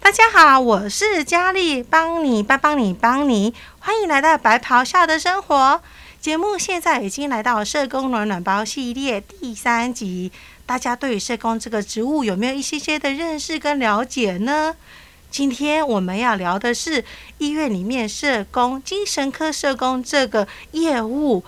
大家好，我是佳丽，帮你帮帮你帮你，欢迎来到白袍下的生活节目。现在已经来到社工暖暖包系列第三集，大家对于社工这个职务有没有一些些的认识跟了解呢？今天我们要聊的是医院里面社工、精神科社工这个业务。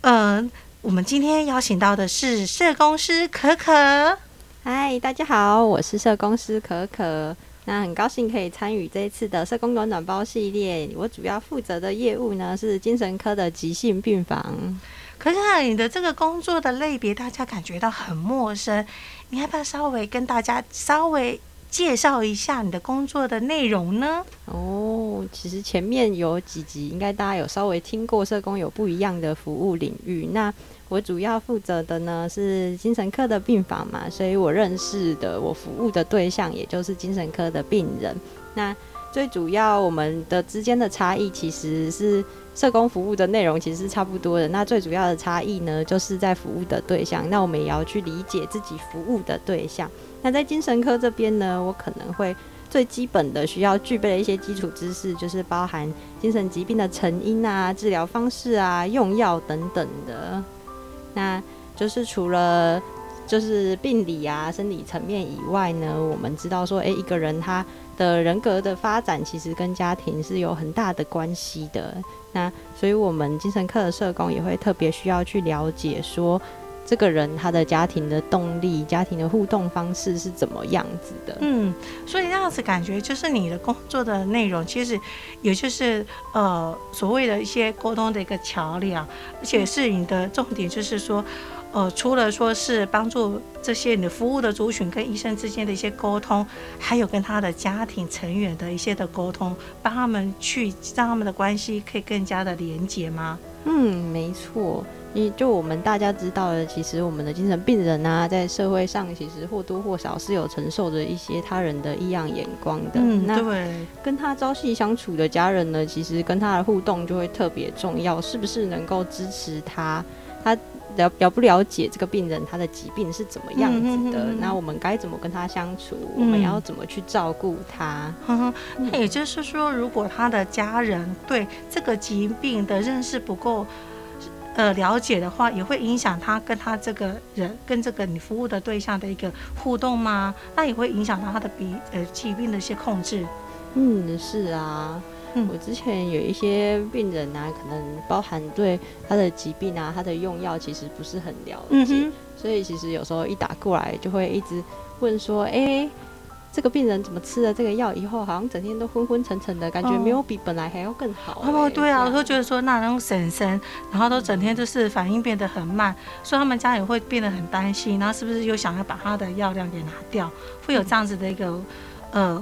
嗯、呃，我们今天邀请到的是社工师可可。嗨，大家好，我是社工师可可。那很高兴可以参与这一次的社工暖暖包系列。我主要负责的业务呢是精神科的急性病房。可是你的这个工作的类别，大家感觉到很陌生，你要不要稍微跟大家稍微介绍一下你的工作的内容呢？哦，其实前面有几集，应该大家有稍微听过，社工有不一样的服务领域。那我主要负责的呢是精神科的病房嘛，所以我认识的我服务的对象也就是精神科的病人。那最主要我们的之间的差异其实是社工服务的内容其实是差不多的。那最主要的差异呢，就是在服务的对象。那我们也要去理解自己服务的对象。那在精神科这边呢，我可能会最基本的需要具备的一些基础知识，就是包含精神疾病的成因啊、治疗方式啊、用药等等的。那就是除了就是病理啊、生理层面以外呢，我们知道说，诶，一个人他的人格的发展其实跟家庭是有很大的关系的。那所以我们精神科的社工也会特别需要去了解说，这个人他的家庭的动力、家庭的互动方式是怎么样子的。嗯，所以这样子感觉就是你的工作的内容，其实也就是呃所谓的一些沟通的一个桥梁，而且是你的重点，就是说。呃，除了说是帮助这些你的服务的族群跟医生之间的一些沟通，还有跟他的家庭成员的一些的沟通，帮他们去让他们的关系可以更加的连结吗？嗯，没错。你就我们大家知道的，其实我们的精神病人啊，在社会上其实或多或少是有承受着一些他人的异样眼光的。嗯，那对。跟他朝夕相处的家人呢，其实跟他的互动就会特别重要，是不是能够支持他？他。了了不了解这个病人他的疾病是怎么样子的？嗯、那我们该怎么跟他相处？嗯、我们要怎么去照顾他？嗯，那也就是说，如果他的家人对这个疾病的认识不够呃了解的话，也会影响他跟他这个人跟这个你服务的对象的一个互动吗？那也会影响到他的鼻呃疾病的一些控制。嗯，是啊。我之前有一些病人啊，可能包含对他的疾病啊，他的用药其实不是很了解，嗯、所以其实有时候一打过来就会一直问说：“哎、欸，这个病人怎么吃了这个药以后，好像整天都昏昏沉沉的，感觉没有比本来还要更好、欸。”哦，对啊，我都觉得说那种婶婶，然后都整天就是反应变得很慢，所以他们家也会变得很担心，然后是不是又想要把他的药量给拿掉？会有这样子的一个呃。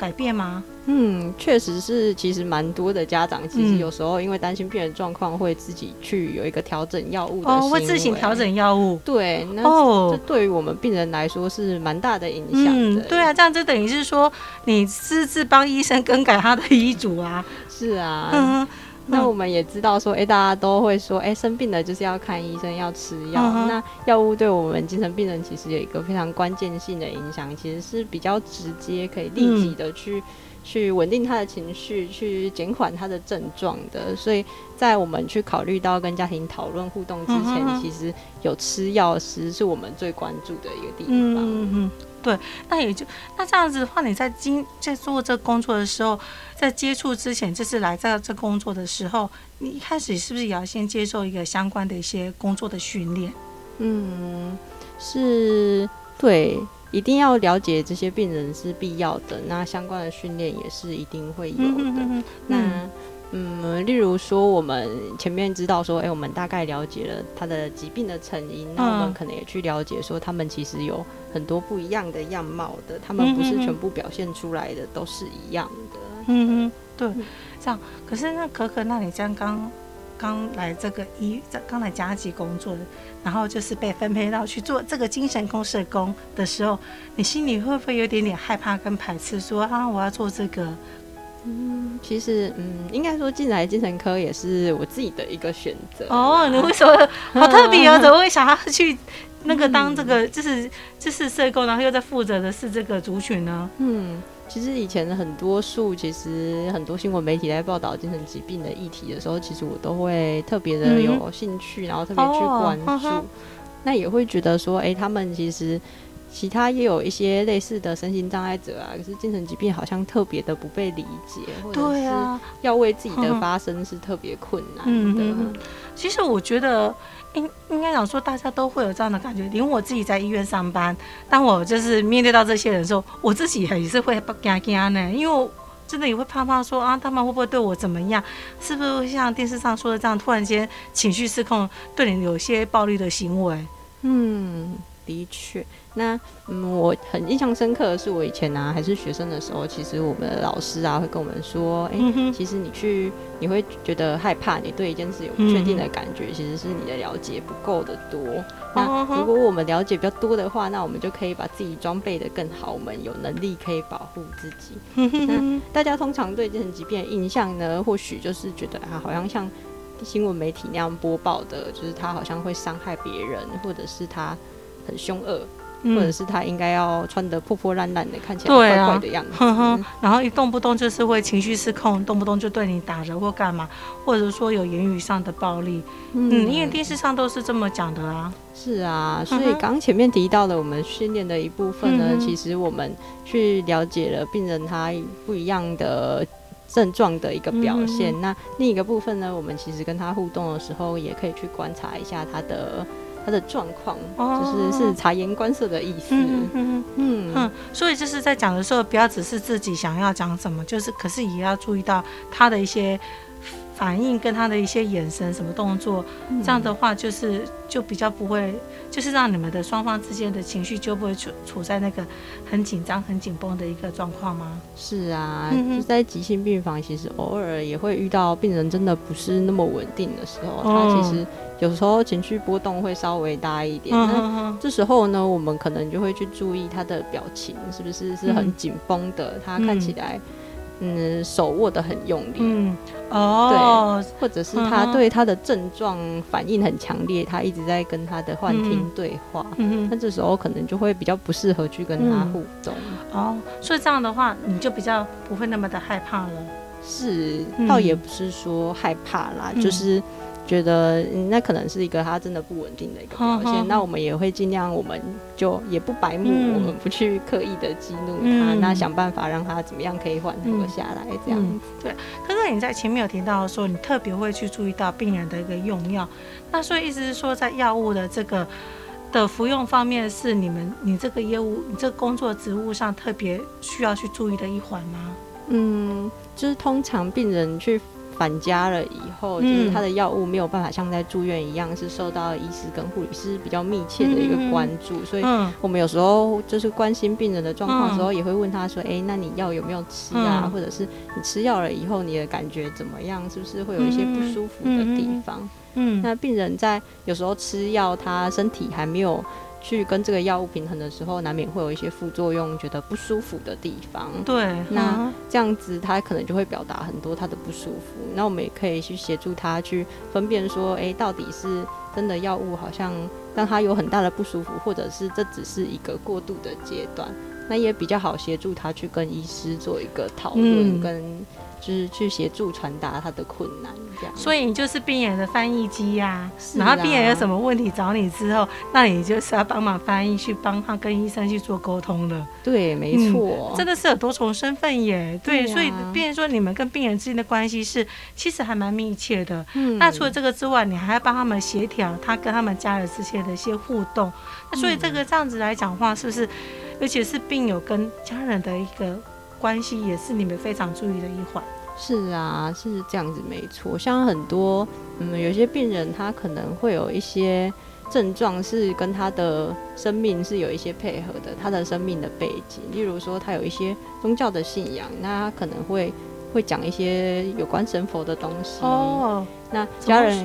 改变吗？嗯，确实是，其实蛮多的家长其实有时候因为担心病人状况，会自己去有一个调整药物的哦，会自行调整药物。对，那这对于我们病人来说是蛮大的影响的。嗯，对啊，这样就等于是说你私自帮医生更改他的医嘱啊。是啊。嗯那我们也知道说，哎、欸，大家都会说，哎、欸，生病了就是要看医生，要吃药。嗯、那药物对我们精神病人其实有一个非常关键性的影响，其实是比较直接，可以立即的去、嗯、去稳定他的情绪，去减缓他的症状的。所以在我们去考虑到跟家庭讨论互动之前，嗯、其实有吃药时是我们最关注的一个地方。嗯嗯对，那也就那这样子的话，你在经在做这工作的时候，在接触之前，就是来在这工作的时候，你一开始是不是也要先接受一个相关的一些工作的训练？嗯，是，对，一定要了解这些病人是必要的，那相关的训练也是一定会有的。嗯嗯嗯那。嗯，例如说，我们前面知道说，哎、欸，我们大概了解了他的疾病的成因，那我们可能也去了解说，他们其实有很多不一样的样貌的，他们不是全部表现出来的都是一样的。嗯嗯，对，这样。可是那可可，那你这样刚刚来这个医，刚来嘉基工作，然后就是被分配到去做这个精神公社工的时候，你心里会不会有点点害怕跟排斥说，说啊，我要做这个？嗯，其实嗯，应该说进来精神科也是我自己的一个选择。哦，你为什么 好特别哦？怎么会想要去那个当这个就是就是社工，然后又在负责的是这个族群呢？嗯。其实以前很多数，其实很多新闻媒体在报道精神疾病的议题的时候，其实我都会特别的有兴趣，嗯、然后特别去关注。哦、那也会觉得说，哎，他们其实其他也有一些类似的身心障碍者啊，可是精神疾病好像特别的不被理解，或者是要为自己的发生是特别困难的。嗯嗯嗯、其实我觉得。应应该讲说，大家都会有这样的感觉。连我自己在医院上班，当我就是面对到这些人的时候，我自己也是会惊惊呢。因为真的也会怕怕说啊，他们会不会对我怎么样？是不是像电视上说的这样，突然间情绪失控，对你有些暴力的行为？嗯，的确。那嗯，我很印象深刻的是，我以前啊还是学生的时候，其实我们的老师啊会跟我们说，哎、欸，其实你去你会觉得害怕，你对一件事有不确定的感觉，其实是你的了解不够的多。那如果我们了解比较多的话，那我们就可以把自己装备的更好，我们有能力可以保护自己。那大家通常对精神疾病的印象呢，或许就是觉得啊，好像像新闻媒体那样播报的，就是他好像会伤害别人，或者是他很凶恶。或者是他应该要穿的破破烂烂的，看起来怪怪的样子，啊，呵呵，然后一动不动就是会情绪失控，动不动就对你打人或干嘛，或者说有言语上的暴力。嗯，嗯，因为电视上都是这么讲的啊。是啊，所以刚前面提到的我们训练的一部分呢，嗯、其实我们去了解了病人他不一样的症状的一个表现。嗯、那另一个部分呢，我们其实跟他互动的时候，也可以去观察一下他的。他的状况就是是察言观色的意思，嗯嗯。嗯。嗯，所以就是在讲的时候，不要只是自己想要讲什么，就是可是也要注意到他的一些。反应跟他的一些眼神、什么动作，这样的话就是就比较不会，就是让你们的双方之间的情绪就不会处处在那个很紧张、很紧绷的一个状况吗？是啊，嗯、就在急性病房，其实偶尔也会遇到病人真的不是那么稳定的时候，他其实有时候情绪波动会稍微大一点。那、嗯、这时候呢，我们可能就会去注意他的表情是不是是很紧绷的，嗯、他看起来。嗯，手握得很用力。嗯，哦，对，或者是他对他的症状反应很强烈，他一直在跟他的幻听对话。嗯，那这时候可能就会比较不适合去跟他互动。哦，所以这样的话，你就比较不会那么的害怕了。是，倒也不是说害怕啦，就是。觉得那可能是一个他真的不稳定的一个表现，那我们也会尽量，我们就也不白目，我们不去刻意的激怒他，那想办法让他怎么样可以缓和下来，这样子。对。可是你在前面有提到说，你特别会去注意到病人的一个用药，那所以意思是说，在药物的这个的服用方面，是你们你这个业务你这个工作职务上特别需要去注意的一环吗？嗯，就是通常病人去。返家了以后，就是他的药物没有办法像在住院一样，是受到医师跟护理师比较密切的一个关注，所以我们有时候就是关心病人的状况的时候，也会问他说：“哎，那你药有没有吃啊？或者是你吃药了以后，你的感觉怎么样？是不是会有一些不舒服的地方？”嗯，那病人在有时候吃药，他身体还没有。去跟这个药物平衡的时候，难免会有一些副作用，觉得不舒服的地方。对，那这样子他可能就会表达很多他的不舒服。那我们也可以去协助他去分辨说，哎，到底是真的药物好像让他有很大的不舒服，或者是这只是一个过渡的阶段。那也比较好协助他去跟医师做一个讨论跟。就是去协助传达他的困难，这样。所以你就是病人的翻译机呀，然后病人有什么问题找你之后，那你就是要帮忙翻译，去帮他跟医生去做沟通的。对，没错，真的是有多重身份耶。对，所以病人说你们跟病人之间的关系是其实还蛮密切的。嗯。那除了这个之外，你还要帮他们协调他跟他们家人之间的一些互动。那所以这个这样子来讲话，是不是？而且是病友跟家人的一个。关系也是你们非常注意的一环。是啊，是这样子，没错。像很多，嗯，有些病人他可能会有一些症状，是跟他的生命是有一些配合的，他的生命的背景。例如说，他有一些宗教的信仰，那他可能会会讲一些有关神佛的东西。哦，那家人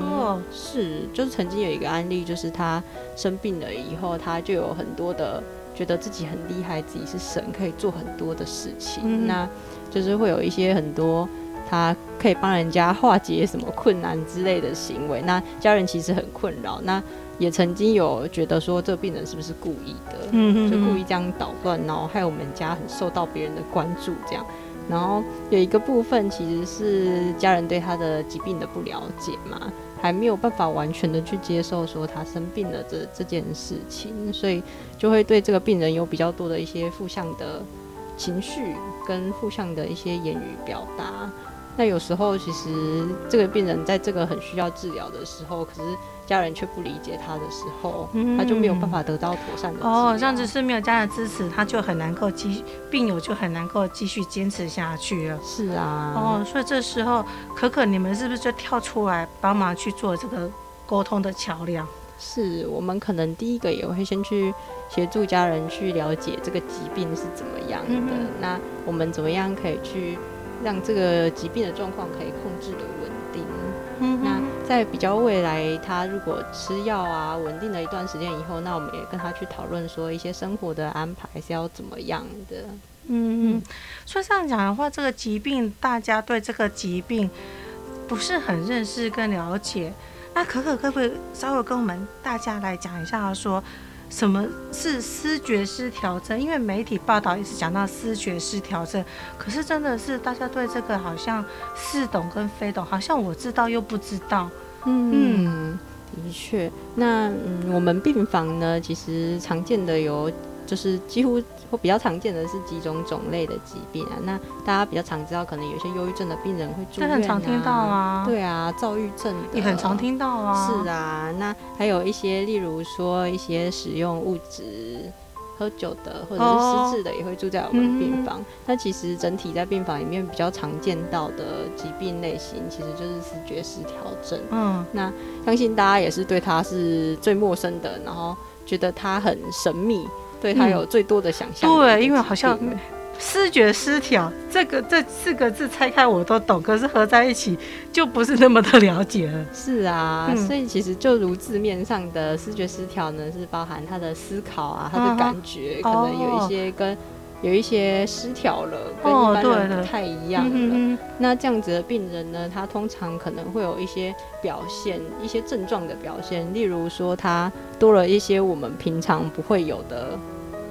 是，就是曾经有一个案例，就是他生病了以后，他就有很多的。觉得自己很厉害，自己是神，可以做很多的事情。嗯、那就是会有一些很多他可以帮人家化解什么困难之类的行为。那家人其实很困扰，那也曾经有觉得说，这个病人是不是故意的？嗯，就故意这样捣乱，然后害我们家很受到别人的关注，这样。然后有一个部分其实是家人对他的疾病的不了解嘛，还没有办法完全的去接受说他生病了这这件事情，所以就会对这个病人有比较多的一些负向的情绪跟负向的一些言语表达。那有时候其实这个病人在这个很需要治疗的时候，可是。家人却不理解他的时候，他就没有办法得到妥善的哦。这样子是没有家人支持，他就很难够继病友就很难够继续坚持下去了。是啊，哦，所以这时候可可你们是不是就跳出来帮忙去做这个沟通的桥梁？是我们可能第一个也会先去协助家人去了解这个疾病是怎么样的，那我们怎么样可以去让这个疾病的状况可以控制的稳定？嗯，那在比较未来，他如果吃药啊，稳定了一段时间以后，那我们也跟他去讨论说一些生活的安排是要怎么样的。嗯嗯，所以这样讲的话，这个疾病大家对这个疾病不是很认识跟了解，那可可可不可以稍微跟我们大家来讲一下说？什么是思觉失调症？因为媒体报道一直讲到思觉失调症，可是真的是大家对这个好像似懂跟非懂，好像我知道又不知道。嗯，嗯的确。那嗯，我们病房呢，其实常见的有。就是几乎会比较常见的是几种种类的疾病啊，那大家比较常知道，可能有些忧郁症的病人会住院啊，很常听到啊，对啊，躁郁症也很常听到啊，是啊，那还有一些，例如说一些使用物质、喝酒的或者是失智的，也会住在我们病房。哦，那其实整体在病房里面比较常见到的疾病类型，其实就是思觉失调症。嗯，那相信大家也是对他是最陌生的，然后觉得他很神秘。对他有最多的想象、嗯，对，因为好像视觉失调这个这四个字拆开我都懂，可是合在一起就不是那么的了解了。是啊，嗯、所以其实就如字面上的视觉失调呢，是包含他的思考啊，他的感觉、啊、可能有一些跟。有一些失调了，跟一般人不太一样了。那这样子的病人呢，他通常可能会有一些表现，一些症状的表现，例如说他多了一些我们平常不会有的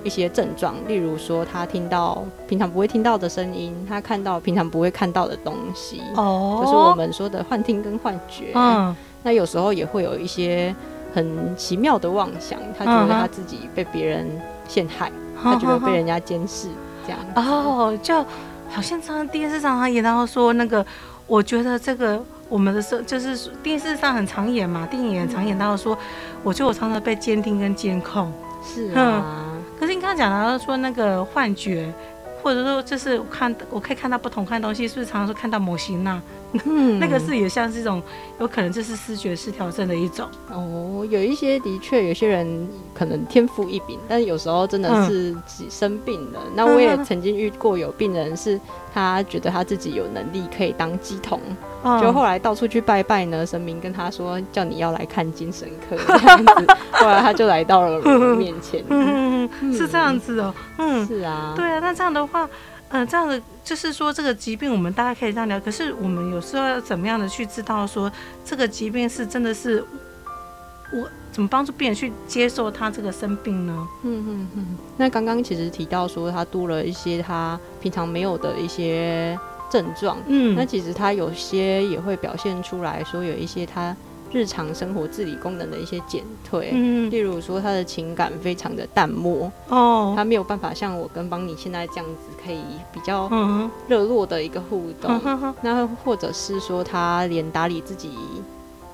一些症状，例如说他听到平常不会听到的声音，他看到平常不会看到的东西，哦，就是我们说的幻听跟幻觉。嗯，那有时候也会有一些很奇妙的妄想，他觉得他自己被别人陷害。他就会被人家监视，这样哦，就好像常电视上他演到说那个，我觉得这个我们的时候就是电视上很常演嘛，电影也很常演到说，我觉得我常常被监听跟监控，是啊、嗯。可是你刚刚讲到说那个幻觉，或者说就是我看我可以看到不同看东西，是不是常常说看到模型呢？嗯，那个是也像是一种，有可能这是视觉失调症的一种哦。有一些的确，有些人可能天赋异禀，但是有时候真的是生病了。嗯、那我也曾经遇过有病人是，他觉得他自己有能力可以当鸡童，嗯、就后来到处去拜拜呢，神明跟他说叫你要来看精神科 这样子，后来他就来到了我面前。嗯，是这样子哦。嗯，是啊。对啊，那这样的话。嗯，这样的就是说，这个疾病我们大概可以这样聊。可是我们有时候要怎么样的去知道说，这个疾病是真的是我怎么帮助病人去接受他这个生病呢？嗯嗯嗯。那刚刚其实提到说，他多了一些他平常没有的一些症状。嗯，那其实他有些也会表现出来说，有一些他。日常生活自理功能的一些减退，嗯，例如说他的情感非常的淡漠哦，他没有办法像我跟邦尼现在这样子，可以比较热络的一个互动。嗯、那或者是说他连打理自己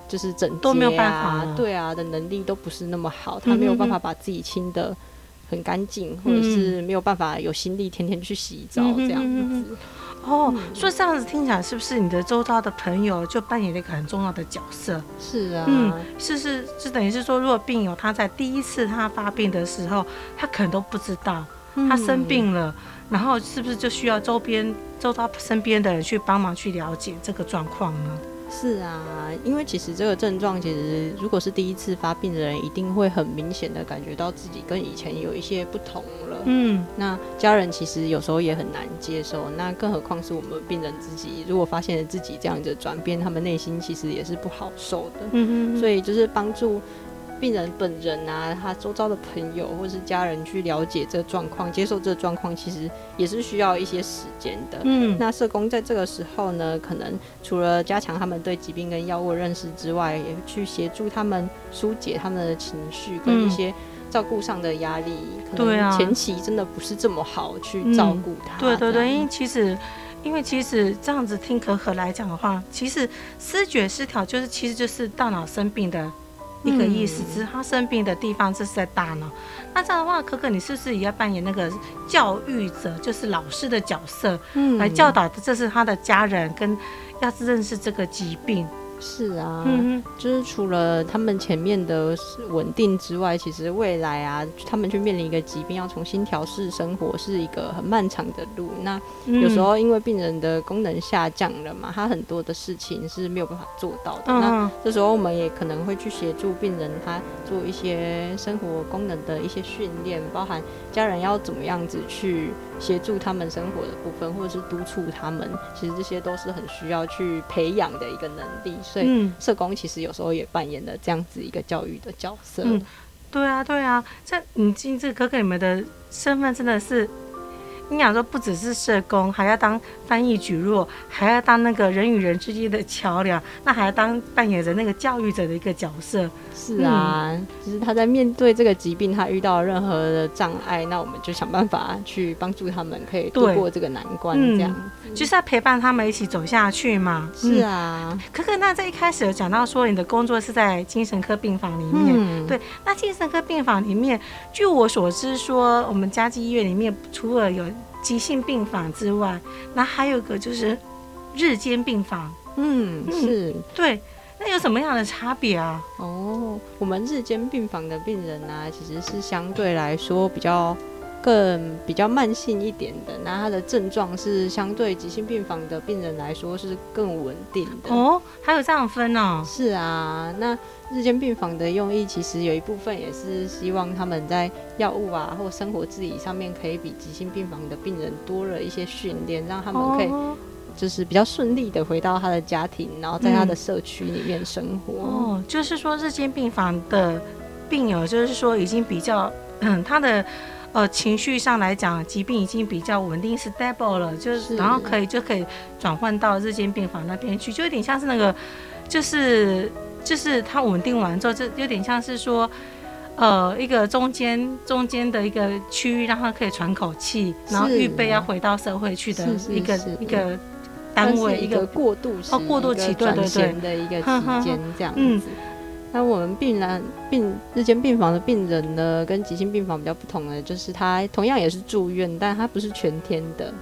就是整洁啊，都没有办法，对啊的能力都不是那么好，他没有办法把自己清的很干净，嗯，或者是没有办法有心力天天去洗澡这样子。哦，所以这样子听起来，是不是你的周遭的朋友就扮演了一个很重要的角色？是啊，嗯，是是就，等于是说，如果病友他在第一次他发病的时候，他可能都不知道他生病了，嗯、然后是不是就需要周边周遭身边的人去帮忙去了解这个状况呢？是啊，因为其实这个症状，其实如果是第一次发病的人，一定会很明显的感觉到自己跟以前有一些不同了。嗯，那家人其实有时候也很难接受，那更何况是我们病人自己，如果发现了自己这样子转变，他们内心其实也是不好受的。嗯嗯，所以就是帮助。病人本人啊，他周遭的朋友或是家人去了解这个状况，接受这个状况，其实也是需要一些时间的。嗯，那社工在这个时候呢，可能除了加强他们对疾病跟药物的认识之外，也去协助他们疏解他们的情绪跟一些照顾上的压力。对啊，前期真的不是这么好去照顾他。对对对，因为其实，因为其实这样子听可可来讲的话，其实视觉失调就是其实就是大脑生病的。一个意思，只是他生病的地方这是在大脑。那这样的话，可可，你是不是也要扮演那个教育者，就是老师的角色，嗯，来教导的，这是他的家人跟要认识这个疾病。是啊，嗯，就是除了他们前面的稳定之外，其实未来啊，他们去面临一个疾病，要重新调试生活，是一个很漫长的路。那有时候因为病人的功能下降了嘛，他很多的事情是没有办法做到的。嗯、那这时候我们也可能会去协助病人，他做一些生活功能的一些训练，包含家人要怎么样子去协助他们生活的部分，或者是督促他们。其实这些都是很需要去培养的一个能力。所以，社工其实有时候也扮演了这样子一个教育的角色。嗯，对啊，对啊，这你今这哥哥你们的身份真的是。你想说不只是社工，还要当翻译举弱，还要当那个人与人之间的桥梁，那还要当扮演着那个教育者的一个角色。是啊，其实、嗯、他在面对这个疾病，他遇到任何的障碍，那我们就想办法去帮助他们，可以度过这个难关。这样、嗯，就是要陪伴他们一起走下去嘛。是啊，嗯、可可，那在一开始有讲到说你的工作是在精神科病房里面，嗯、对，那精神科病房里面，据我所知说，我们嘉基医院里面除了有急性病房之外，那还有个就是日间病房。嗯，是。嗯，对，那有什么样的差别啊？哦，我们日间病房的病人呢、啊，其实是相对来说比较更比较慢性一点的，那他的症状是相对急性病房的病人来说是更稳定的。哦，还有这样分哦？是啊，那。日间病房的用意，其实有一部分也是希望他们在药物啊或生活自理上面，可以比急性病房的病人多了一些训练，让他们可以就是比较顺利的回到他的家庭，然后在他的社区里面生活。嗯、哦，就是说日间病房的病友，就是说已经比较嗯，他的呃情绪上来讲，疾病已经比较稳定，stable 了，就是，然后可以就可以转换到日间病房那边去，就有点像是那个就是。就是他稳定完之后，就有点像是说，呃，一个中间中间的一个区域，让他可以喘口气，然后预备要回到社会去的一个一个单位，一个过渡期，哦，过渡期，对对对的一个期间这样子。那我们病人病日间病房的病人呢，跟急性病房比较不同的，就是他同样也是住院，但他不是全天的。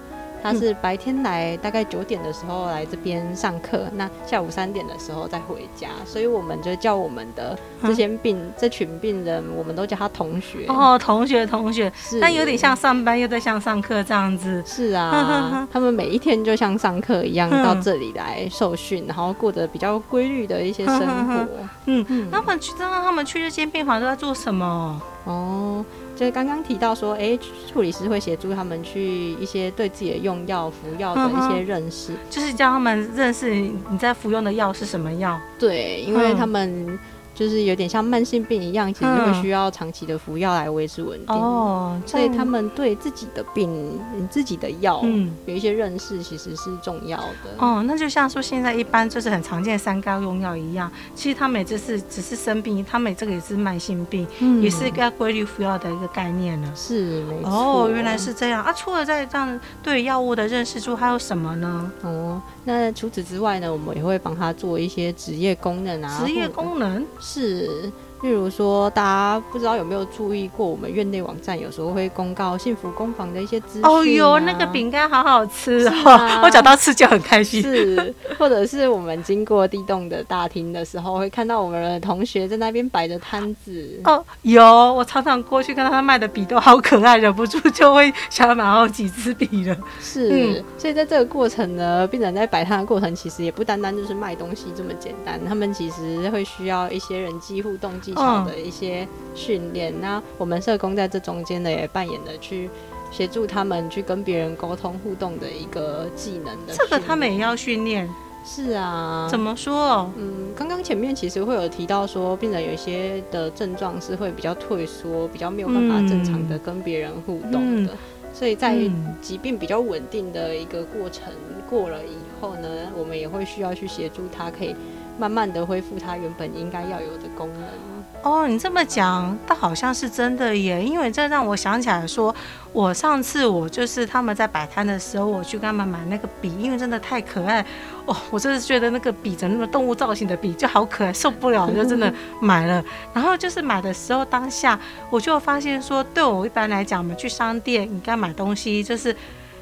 他是白天来，大概九点的时候来这边上课，那下午三点的时候再回家，所以我们就叫我们的这些病、嗯、这群病人，我们都叫他同学。哦，同学，同学，是，但有点像上班又在像上课这样子。是啊，他们每一天就像上课一样到这里来受训，然后过着比较规律的一些生活。嗯嗯，那么去，知道他们去这间病房都在做什么？哦。就刚刚提到说，哎、欸，护理师会协助他们去一些对自己的用药、服药的一些认识，就是教他们认识你在服用的药是什么药。对，因为他们。就是有点像慢性病一样，其实会需要长期的服药来维持稳定。哦，所以他们对自己的病、自己的药，嗯，有一些认识，其实是重要的。哦，那就像说现在一般就是很常见的三高用药一样，其实他们只是只是生病，他们这个也是慢性病，嗯、也是一个规律服药的一个概念呢。是，没错。哦，原来是这样啊！除了在这样对药物的认识之外，还有什么呢？哦，那除此之外呢，我们也会帮他做一些职业功能啊。职业功能。是，例如说，大家不知道有没有注意过，我们院内网站有时候会公告幸福工坊的一些资讯、啊。哦哟，那个饼干好好吃哦，啊、我找到吃就很开心。是，或者是我们经过地洞的大厅的时候，会看到我们的同学在那边摆着摊子。哦，有，我常常过去看到他卖的笔都好可爱，忍不住就会想要买好几支笔了。是，嗯、所以在这个过程呢，病人在摆摊的过程，其实也不单单就是卖东西这么简单，他们其实会需要一些人际互动。技巧的一些训练，那、嗯、我们社工在这中间呢，也扮演了去协助他们去跟别人沟通互动的一个技能的。这个他们也要训练。是啊。怎么说？嗯，刚刚前面其实会有提到说，病人有一些的症状是会比较退缩，比较没有办法正常的跟别人互动的。嗯、所以在疾病比较稳定的一个过程过了以后呢，我们也会需要去协助他，可以。慢慢的恢复他原本应该要有的功能。哦，你这么讲，倒好像是真的耶。因为这让我想起来说，我上次我就是他们在摆摊的时候，我去跟他们买那个笔，因为真的太可爱。哦，我真的觉得那个笔，整个动物造型的笔就好可爱，受不了，就真的买了。然后就是买的时候当下，我就发现说，对我一般来讲，我们去商店，你该买东西就是。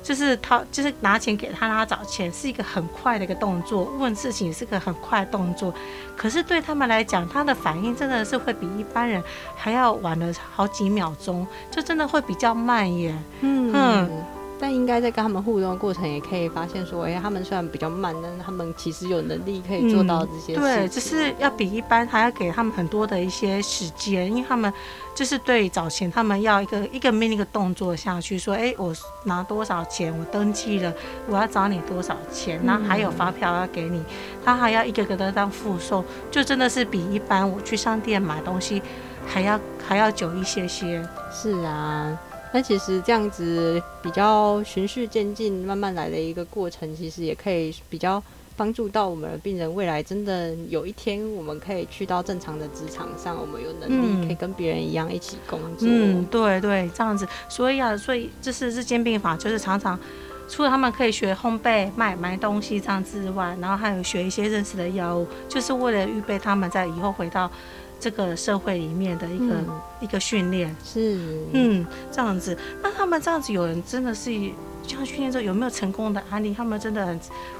就是他，就是拿钱给他，让他找钱，是一个很快的一个动作。问事情是个很快的动作，可是对他们来讲，他的反应真的是会比一般人还要晚了好几秒钟，就真的会比较慢耶。嗯。嗯但应该在跟他们互动的过程，也可以发现说，哎、欸，他们虽然比较慢，但是他们其实有能力可以做到这些事情。对，就是要比一般还要给他们很多的一些时间，因为他们就是对找钱，他们要一个一个命令一个动作下去，说，哎、欸，我拿多少钱，我登记了，我要找你多少钱，然后还有发票要给你，他还要一个个的当附送，就真的是比一般我去商店买东西还要还要久一些些。是啊。那其实这样子比较循序渐进、慢慢来的一个过程，其实也可以比较帮助到我们的病人。未来真的有一天，我们可以去到正常的职场上，我们有能力可以跟别人一样一起工作。嗯，对对，这样子。所以啊，所以这是日间病房，就是常常除了他们可以学烘焙、卖卖东西这样之外，然后还有学一些认识的药物，就是为了预备他们在以后回到。这个社会里面的一个、嗯、一个训练是，嗯，这样子。那他们这样子，有人真的是这样训练之后，有没有成功的案例？他们真的很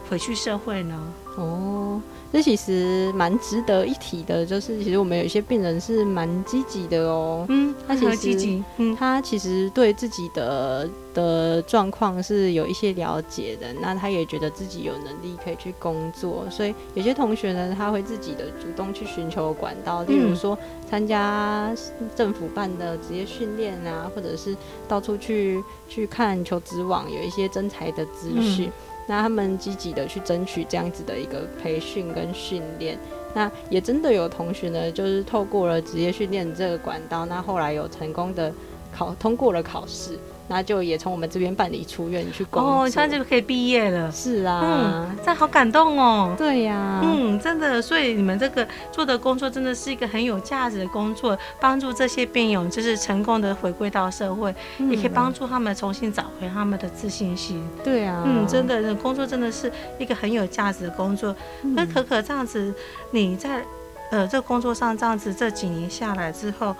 回去社会呢？哦，这其实蛮值得一提的，就是其实我们有一些病人是蛮积极的哦。嗯，他其实积极，嗯，他其实对自己的的状况是有一些了解的，那他也觉得自己有能力可以去工作，所以有些同学呢，他会自己的主动去寻求管道，例如说参加政府办的职业训练啊，或者是到处去去看求职网有一些征才的资讯。嗯那他们积极的去争取这样子的一个培训跟训练，那也真的有同学呢，就是透过了职业训练这个管道，那后来有成功的考通过了考试。那就也从我们这边办理出院去工作，哦，现在就可以毕业了。是啊，嗯，这样好感动哦。对呀，啊，嗯，真的，所以你们这个做的工作真的是一个很有价值的工作，帮助这些病友就是成功的回归到社会，嗯，也可以帮助他们重新找回他们的自信心。对啊，嗯，真的，工作真的是一个很有价值的工作。那，嗯，可可这样子，你在呃这个工作上这样子这几年下来之后。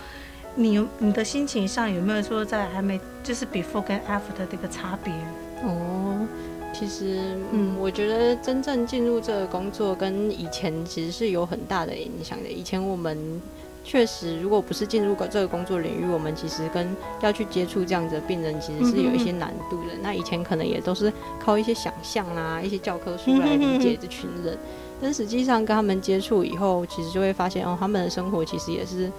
你有你的心情上有没有说在还没就是 before 跟 after 的这个差别？哦，其实嗯，我觉得真正进入这个工作跟以前其实是有很大的影响的。以前我们确实如果不是进入过这个工作领域，我们其实跟要去接触这样子的病人，其实是有一些难度的。那以前可能也都是靠一些想象啊，一些教科书来理解这群人，但实际上跟他们接触以后，其实就会发现哦，他们的生活其实也是。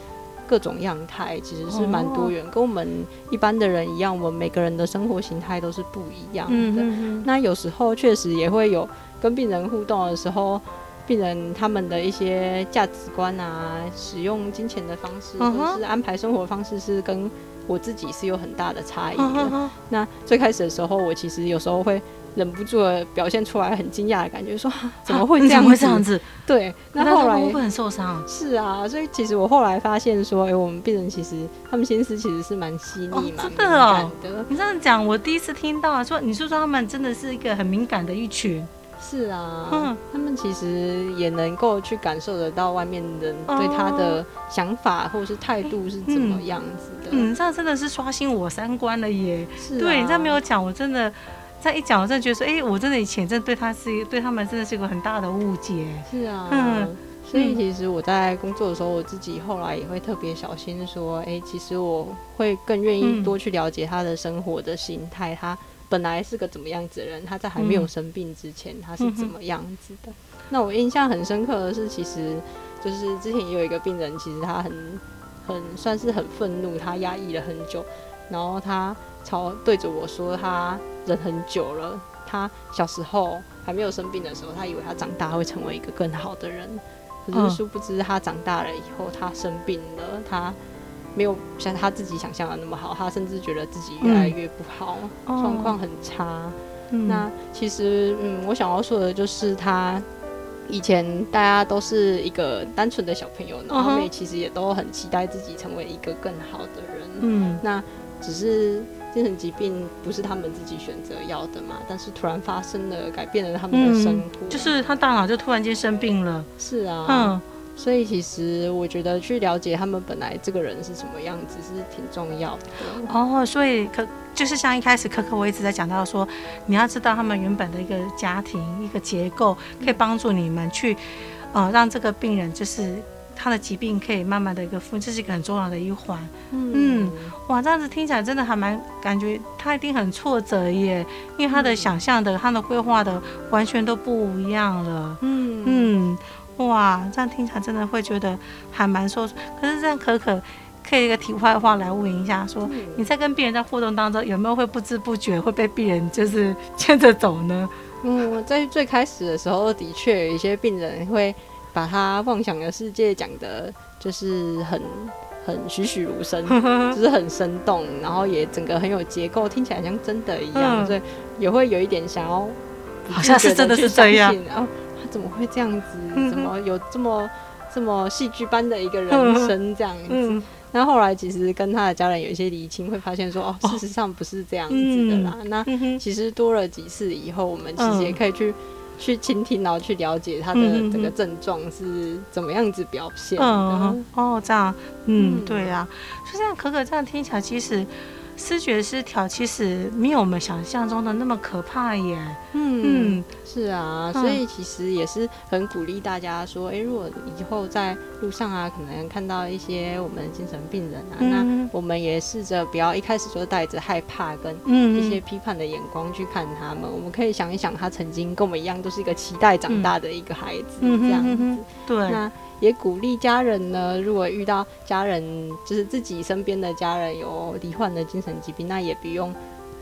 各种样态其实是蛮多元，跟我们一般的人一样，我们每个人的生活形态都是不一样的。那有时候确实也会有跟病人互动的时候，病人他们的一些价值观啊，使用金钱的方式，或是安排生活方式，是跟我自己是有很大的差异的。那最开始的时候，我其实有时候会。忍不住的表现出来很惊讶的感觉，说 怎么会这样会这样子？对，那后来会不会很受伤？是啊，所以其实我后来发现说，哎、欸，我们病人其实他们心思其实是蛮细腻、蛮敏感的。哦、的你这样讲，我第一次听到说，你是说他们真的是一个很敏感的一群？是啊，嗯，他们其实也能够去感受得到外面人对他的想法或者是态度是怎么样子的。嗯，这样真的是刷新我三观了耶！是啊，对，你这样没有讲，我真的这样一讲，我真的觉得说，哎、欸，我真的以前真的对他是一个对他们真的是一个很大的误解。是啊，嗯，所以其实我在工作的时候，我自己后来也会特别小心，说，哎、欸，其实我会更愿意多去了解他的生活的心态，他。本来是个怎么样子的人？他在还没有生病之前，嗯、他是怎么样子的？那我印象很深刻的是，其实就是之前也有一个病人，其实他很很算是很愤怒，他压抑了很久，然后他朝对着我说，他忍很久了。他小时候还没有生病的时候，他以为他长大会成为一个更好的人，可是殊不知他长大了以后，他生病了，他。没有像他自己想象的那么好，他甚至觉得自己越来越不好，状况、嗯、很差。嗯、那其实，嗯，我想要说的就是，他以前大家都是一个单纯的小朋友，然后他们其实也都很期待自己成为一个更好的人。嗯，那只是精神疾病不是他们自己选择要的嘛，但是突然发生了，改变了他们的生活，嗯、就是他大脑就突然间生病了。是啊，嗯。所以其实我觉得去了解他们本来这个人是什么样子是挺重要的哦。所以可就是像一开始可可我一直在讲到说，你要知道他们原本的一个家庭一个结构，可以帮助你们去呃让这个病人就是他的疾病可以慢慢的一个复，这是一个很重要的一环。嗯，嗯，哇，这样子听起来真的还蛮感觉他一定很挫折耶，因为他的想象的、他的规划的完全都不一样了。嗯嗯。哇，这样听起来真的会觉得还蛮受。可是这样可可可以一个题外话来问一下，说你在跟病人在互动当中，有没有会不知不觉会被病人就是牵着走呢？嗯，在最开始的时候，的确有一些病人会把他妄想的世界讲的，就是很很栩栩如生，就是很生动，然后也整个很有结构，听起来像真的一样，嗯、所以也会有一点想要，好像是真的是这样啊，他。怎么会这样子？怎么有这么这么戏剧般的一个人生这样子？那后来其实跟他的家人有一些厘清，会发现说哦，事实上不是这样子的啦。那其实多了几次以后，我们其实也可以去去倾听，然后去了解他的这个症状是怎么样子表现的。哦，这样，嗯，对啊。就这样，可可这样听起来，其实。思觉失调其实没有我们想象中的那么可怕耶。嗯，嗯是啊，所以其实也是很鼓励大家说，哎、欸，如果以后在路上啊，可能看到一些我们的精神病人啊，嗯、那我们也试着不要一开始就带着害怕跟一些批判的眼光去看他们。嗯、我们可以想一想，他曾经跟我们一样，都是一个期待长大的一个孩子，这样子。对。那也鼓励家人呢，如果遇到家人，就是自己身边的家人有罹患的精神疾病，那也不用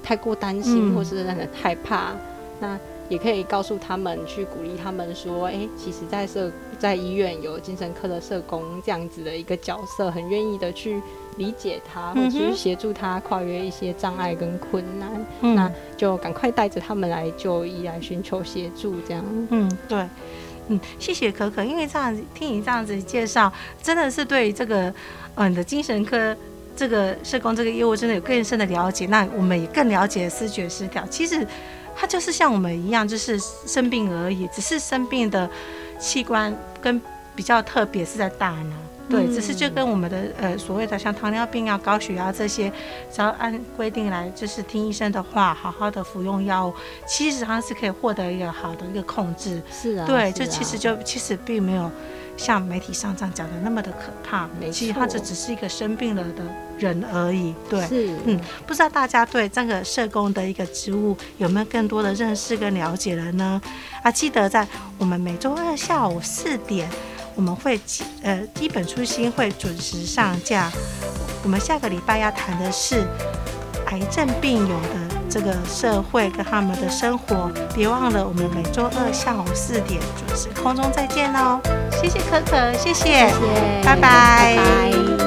太过担心，或是让人害怕。嗯、那也可以告诉他们，去鼓励他们说：“哎、欸，其实，在社在医院有精神科的社工这样子的一个角色，很愿意的去理解他，或者去协助他跨越一些障碍跟困难。嗯、那就赶快带着他们来就医，来寻求协助。这样，嗯，对。”嗯，谢谢可可，因为这样子听你这样子介绍，真的是对这个，嗯，你的精神科这个社工这个业务真的有更深的了解。那我们也更了解视觉失调，其实它就是像我们一样，就是生病而已，只是生病的器官跟比较特别是在大脑。对，只是就跟我们的呃所谓的像糖尿病啊、高血压这些，只要按规定来，就是听医生的话，好好的服用药物，其实上是可以获得一个好的一个控制。是啊，对，就其实就其实并没有像媒体上这样讲的那么的可怕。其实他这只是一个生病了的人而已。对，是，嗯，不知道大家对这个社工的一个职务有没有更多的认识跟了解了呢？啊，记得在我们每周二下午四点。我们会呃，一本初心会准时上架。我们下个礼拜要谈的是癌症病友的这个社会跟他们的生活。别忘了，我们每周二下午四点准时空中再见哦。谢谢可可，谢谢，谢谢拜拜。拜拜。